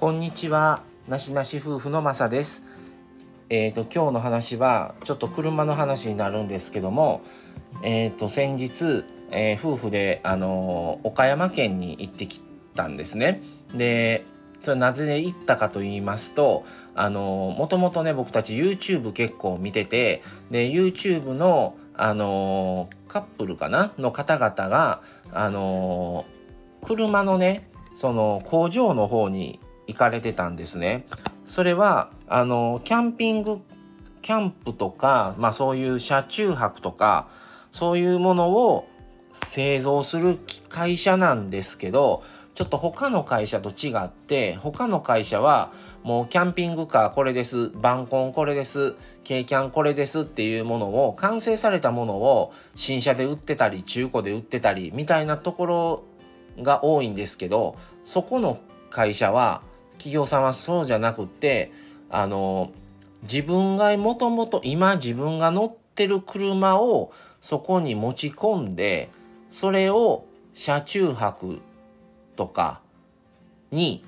こんにちは。なしなし夫婦のまさです。えっ、ー、と今日の話はちょっと車の話になるんですけどもえっ、ー、と先日、えー、夫婦であの岡山県に行ってきたんですね。でそれなぜ行ったかと言いますとあのもともとね僕たち YouTube 結構見ててで YouTube のあのカップルかな？の方々があの車のねその工場の方に行かれてたんですね。それはあのキャンピングキャンプとか、まあ、そういう車中泊とかそういうものを製造する会社なんですけどちょっと他の会社と違って他の会社はもうキャンピングカーこれですバンコンこれです軽キャンこれですっていうものを完成されたものを新車で売ってたり中古で売ってたりみたいなところが多いんですけどそこの会社は企業さんはそうじゃなくてあの自分がもともと今自分が乗ってる車をそこに持ち込んでそれを車中泊とかに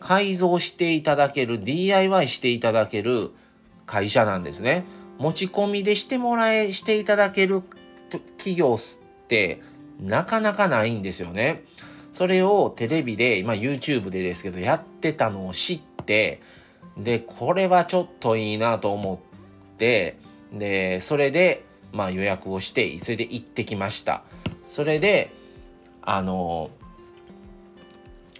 改造していただける DIY していただける会社なんですね。持ち込みでしてもらえしていただける企業ってなかなかないんですよね。それをテレビで、今 YouTube でですけどやってたのを知って、で、これはちょっといいなと思って、で、それで、まあ予約をして、それで行ってきました。それで、あの、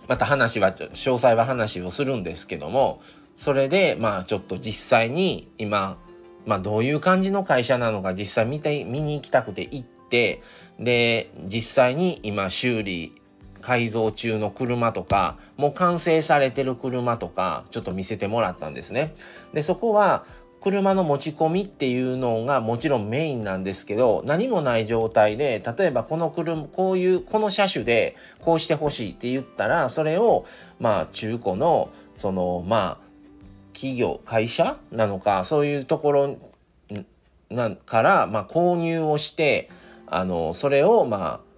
また話は、詳細は話をするんですけども、それで、まあちょっと実際に今、まあどういう感じの会社なのか実際見て、見に行きたくて行って、で、実際に今修理改造中の車とかもう完成されてる車とかちょっと見せてもらったんですね。でそこは車の持ち込みっていうのがもちろんメインなんですけど何もない状態で例えばこの車こういうこの車種でこうしてほしいって言ったらそれをまあ中古のそのまあ企業会社なのかそういうところなからまあ購入をしてあのそれをまあ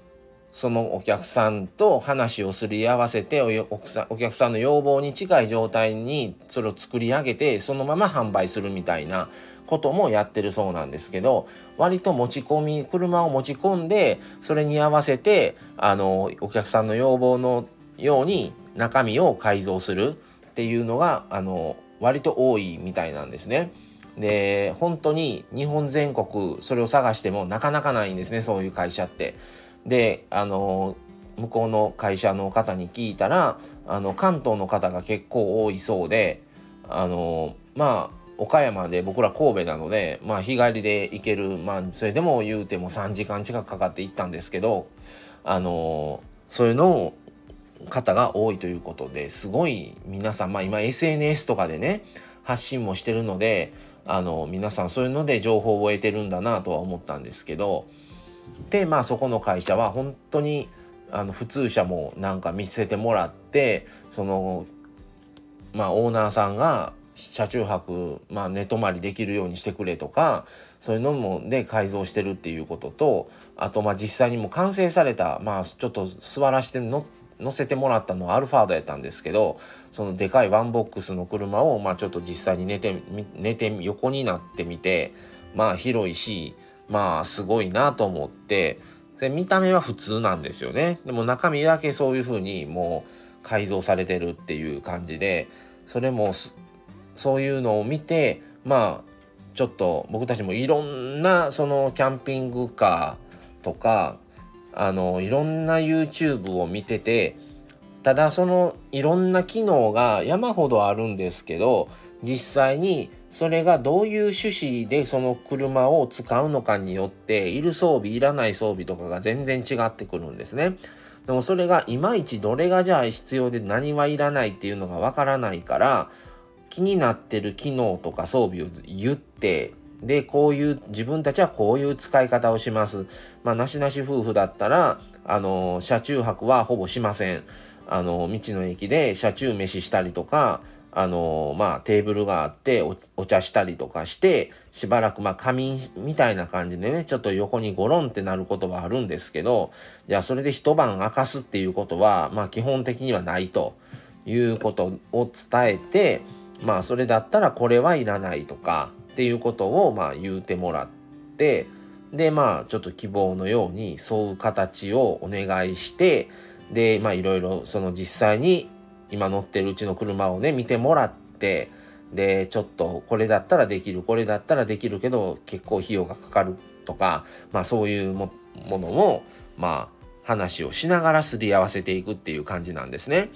そのお客さんと話をすり合わせてお客さんの要望に近い状態にそれを作り上げてそのまま販売するみたいなこともやってるそうなんですけど割と持ち込み車を持ち込んでそれに合わせてあのお客さんの要望のように中身を改造するっていうのがあの割と多いみたいなんですね。で本当に日本全国それを探してもなかなかないんですねそういう会社って。であの向こうの会社の方に聞いたらあの関東の方が結構多いそうであのまあ岡山で僕ら神戸なので、まあ、日帰りで行ける、まあ、それでも言うても3時間近くかかって行ったんですけどあのそういうのを方が多いということですごい皆さん、まあ、今 SNS とかでね発信もしてるのであの皆さんそういうので情報を得てるんだなとは思ったんですけどでまあそこの会社は本当にあの普通車もなんか見せてもらってそのまあオーナーさんが車中泊、まあ、寝泊まりできるようにしてくれとかそういうのもで改造してるっていうこととあとまあ実際にも完成されたまあちょっと座らして乗せてもらったのはアルファードやったんですけどそのでかいワンボックスの車をまあちょっと実際に寝て寝て横になってみてまあ広いしまあすごいなと思ってで見た目は普通なんですよね。でも中身だけそういう風にもう改造されてるっていう感じでそれもそういうのを見てまあちょっと僕たちもいろんなそのキャンピングカーとかあのいろんな YouTube を見ててただそのいろんな機能が山ほどあるんですけど実際にそれがどういう趣旨でその車を使うのかによっている装備いらない装備とかが全然違ってくるんですね。でもそれがいまいちどれがじゃあ必要で何はいらないっていうのがわからないから気になってる機能とか装備を言ってでこういう自分たちはこういう使い方をします。まあなしなし夫婦だったらあの車中泊はほぼしません。あの道の駅で車中飯したりとかあのまあテーブルがあってお茶したりとかしてしばらくまあ仮眠みたいな感じでねちょっと横にゴロンってなることはあるんですけどじゃあそれで一晩明かすっていうことはまあ基本的にはないと。いうことを伝えてまあそれだったらこれはいらないとかっていうことをまあ言うてもらってでまあちょっと希望のように沿う形をお願いしてでまあいろいろその実際に今乗ってるうちの車をね見てもらってでちょっとこれだったらできるこれだったらできるけど結構費用がかかるとかまあそういうものをまあ話をしながらすり合わせていくっていう感じなんですね。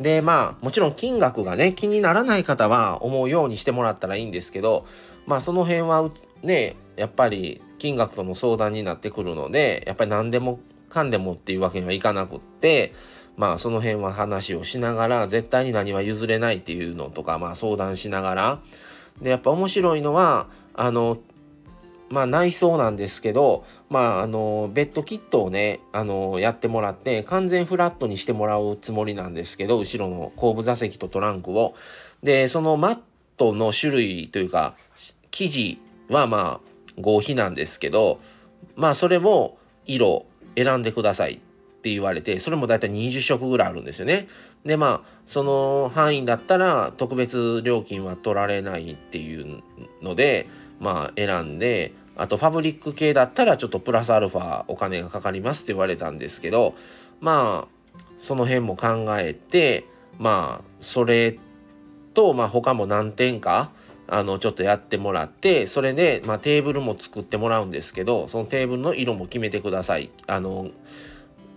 でまあもちろん金額がね気にならない方は思うようにしてもらったらいいんですけどまあその辺はねやっぱり金額との相談になってくるのでやっぱり何でもかんでもっていうわけにはいかなくってまあその辺は話をしながら絶対に何は譲れないっていうのとかまあ相談しながらでやっぱ面白いのはあのまあ内装なんですけど、まああの、ベッドキットをね、あの、やってもらって、完全フラットにしてもらうつもりなんですけど、後ろの後部座席とトランクを。で、そのマットの種類というか、生地はまあ合皮なんですけど、まあそれも色選んでくださいって言われて、それもだいたい20色ぐらいあるんですよね。でまあその範囲だったら特別料金は取られないっていうので、まあ選んで、あとファブリック系だったらちょっとプラスアルファお金がかかりますって言われたんですけど、まあその辺も考えて、まあそれと、まあ他も何点か、あのちょっとやってもらってそれで、まあ、テーブルも作ってもらうんですけどそのテーブルの色も決めてくださいあの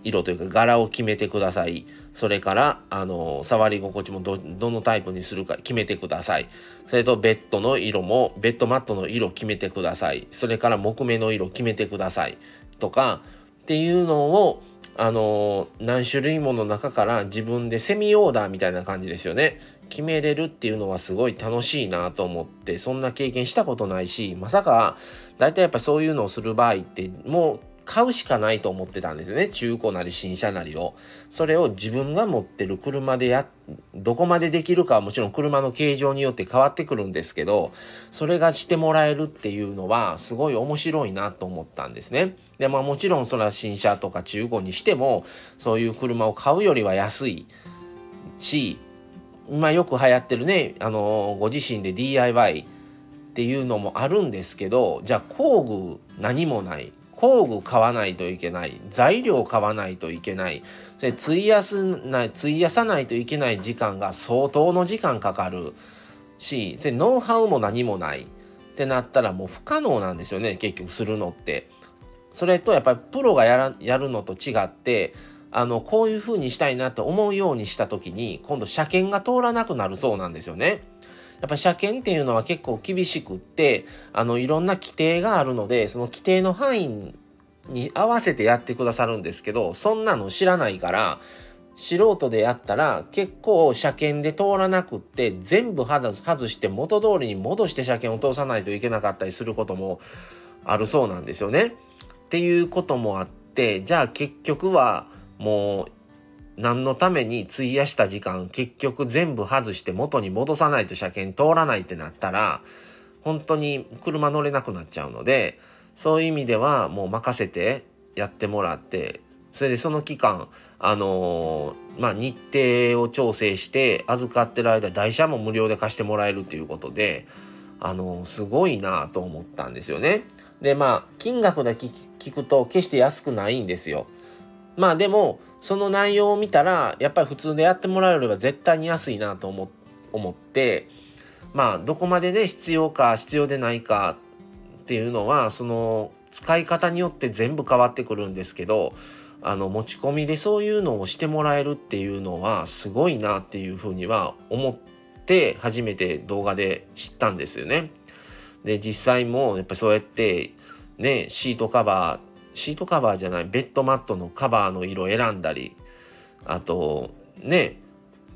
色というか柄を決めてください。それからあの触り心地もどのタイプにするか決めてください。それとベッドの色もベッドマットの色決めてください。それから木目の色決めてください。とかっていうのをあの何種類もの中から自分でセミオーダーみたいな感じですよね。決めれるっていうのはすごい楽しいなと思ってそんな経験したことないしまさか大体やっぱそういうのをする場合ってもう買うしかないと思ってたんですよね。中古なり新車なりを。それを自分が持ってる車でやどこまでできるかはもちろん車の形状によって変わってくるんですけどそれがしてもらえるっていうのはすごい面白いなと思ったんですね。でまあもちろんそれは新車とか中古にしてもそういう車を買うよりは安いしまあよく流行ってるねあのご自身で DIY っていうのもあるんですけどじゃあ工具何もない。工具買わないといけない材料買わないといけないそ費やすない費やさないといけない時間が相当の時間かかるしそノウハウも何もないってなったらもう不可能なんですよね結局するのって。それとやっぱりプロがやらやるのと違ってあのこういう風にしたいなって思うようにした時に今度車検が通らなくなるそうなんですよね。やっぱ車検っていうのは結構厳しくってあのいろんな規定があるのでその規定の範囲に合わせてやってくださるんですけどそんなの知らないから素人でやったら結構車検で通らなくって全部外して元通りに戻して車検を通さないといけなかったりすることもあるそうなんですよね。っていうこともあってじゃあ結局はもう何のために費やした時間結局全部外して元に戻さないと車検通らないってなったら本当に車乗れなくなっちゃうのでそういう意味ではもう任せてやってもらってそれでその期間あのー、まあ日程を調整して預かってる間台車も無料で貸してもらえるということであのー、すごいなと思ったんですよね。でまあ金額だけ聞くと決して安くないんですよ。まあでもその内容を見たらやっぱり普通でやってもらえれば絶対に安いなと思思ってまあどこまでね必要か必要でないかっていうのはその使い方によって全部変わってくるんですけどあの持ち込みでそういうのをしてもらえるっていうのはすごいなっていうふうには思って初めて動画で知ったんですよね。で実際もやっぱそうやってねシートカバーシートカバーじゃないベッドマットのカバーの色選んだりあとね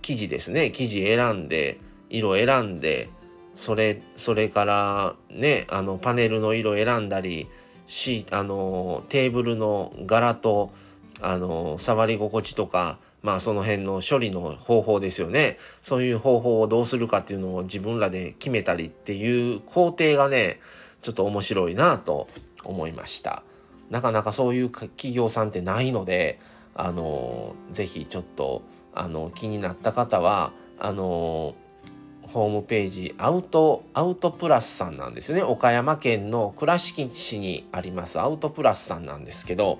生地ですね生地選んで色選んでそれそれからねあのパネルの色選んだりしあのテーブルの柄とあの触り心地とかまあその辺の処理の方法ですよねそういう方法をどうするかっていうのを自分らで決めたりっていう工程がねちょっと面白いなと思いました。なかなかそういう企業さんってないのであのぜひちょっとあの気になった方はあのホームページアウトアウトプラスさんなんですよね岡山県の倉敷市にありますアウトプラスさんなんですけど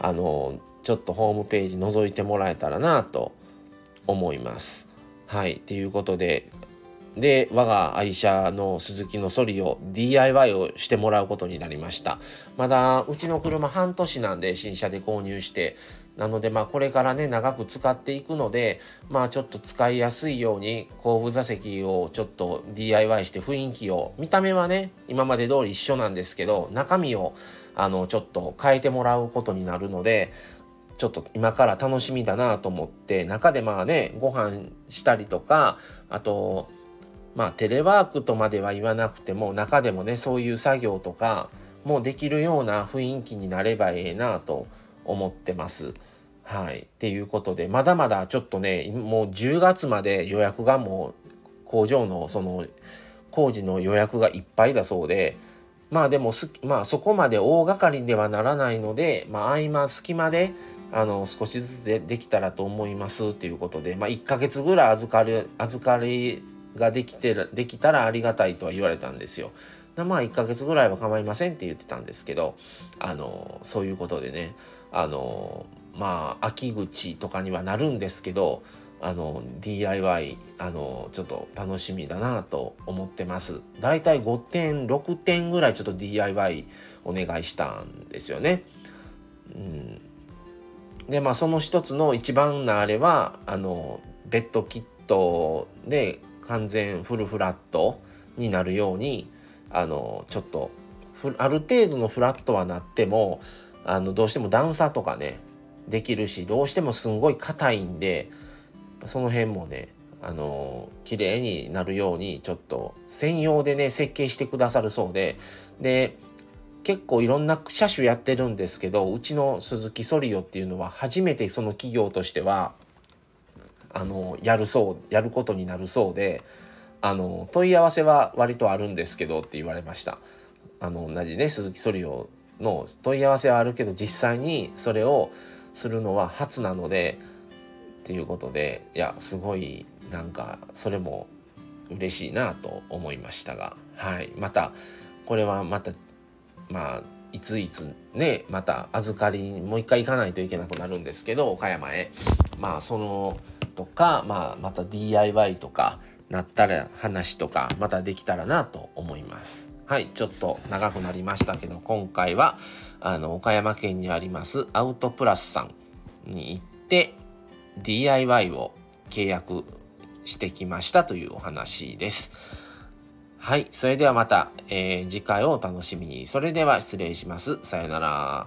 あのちょっとホームページ覗いてもらえたらなと思います。はいということでで我が愛車の鈴木のソリを DIY をしてもらうことになりました。まだうちの車半年なんで新車で購入してなのでまあこれからね長く使っていくのでまあちょっと使いやすいように後部座席をちょっと DIY して雰囲気を見た目はね今まで通り一緒なんですけど中身をあのちょっと変えてもらうことになるのでちょっと今から楽しみだなと思って中でまあねご飯したりとかあとまあテレワークとまでは言わなくても中でもねそういう作業とかもできるような雰囲気になればええなと思ってます。はい。っていうことで、まだまだちょっとね、もう10月まで予約がもう工場のその工事の予約がいっぱいだそうで、まあでもまあそこまで大掛かりではならないので、まあ合間隙間で、あの少しずつでできたらと思いますということで、まあ1ヶ月ぐらい預かり、預かりができてできたらありがたいとは言われたんですよ。まあ1ヶ月ぐらいは構いませんって言ってたんですけど、あの、そういうことでね、あのまあ秋口とかにはなるんですけどあの DIY あのちょっと楽しみだなと思ってます。だいたい5点6点ぐらいちょっと DIY お願いしたんですよね。うん。でまあその一つの一番なあれはあのベッドキットで完全フルフラットになるようにあのちょっとある程度のフラットはなってもあのどうしても段差とかねできるしどうしてもすんごい硬いんでその辺もねあの綺麗になるようにちょっと専用でね設計してくださるそうでで結構いろんな車種やってるんですけどうちの鈴木ソリオっていうのは初めてその企業としてはあのやるそうやることになるそうであの問い合わせは割とあるんですけどって言われました。あの同じね鈴木ソリオの問い合わせはあるけど実際にそれをするのは初なのでっていうことでいやすごいなんかそれも嬉しいなと思いましたがはい。またこれはまたまあいついつねまた預かりにもう一回行かないといけなくなるんですけど岡山へ。まあそのとか、まあ、また DIY とかなったら話とかまたできたらなと思います。はい、ちょっと長くなりましたけど、今回は、あの、岡山県にありますアウトプラスさんに行って、DIY を契約してきましたというお話です。はい、それではまた、えー、次回をお楽しみに。それでは失礼します。さよなら。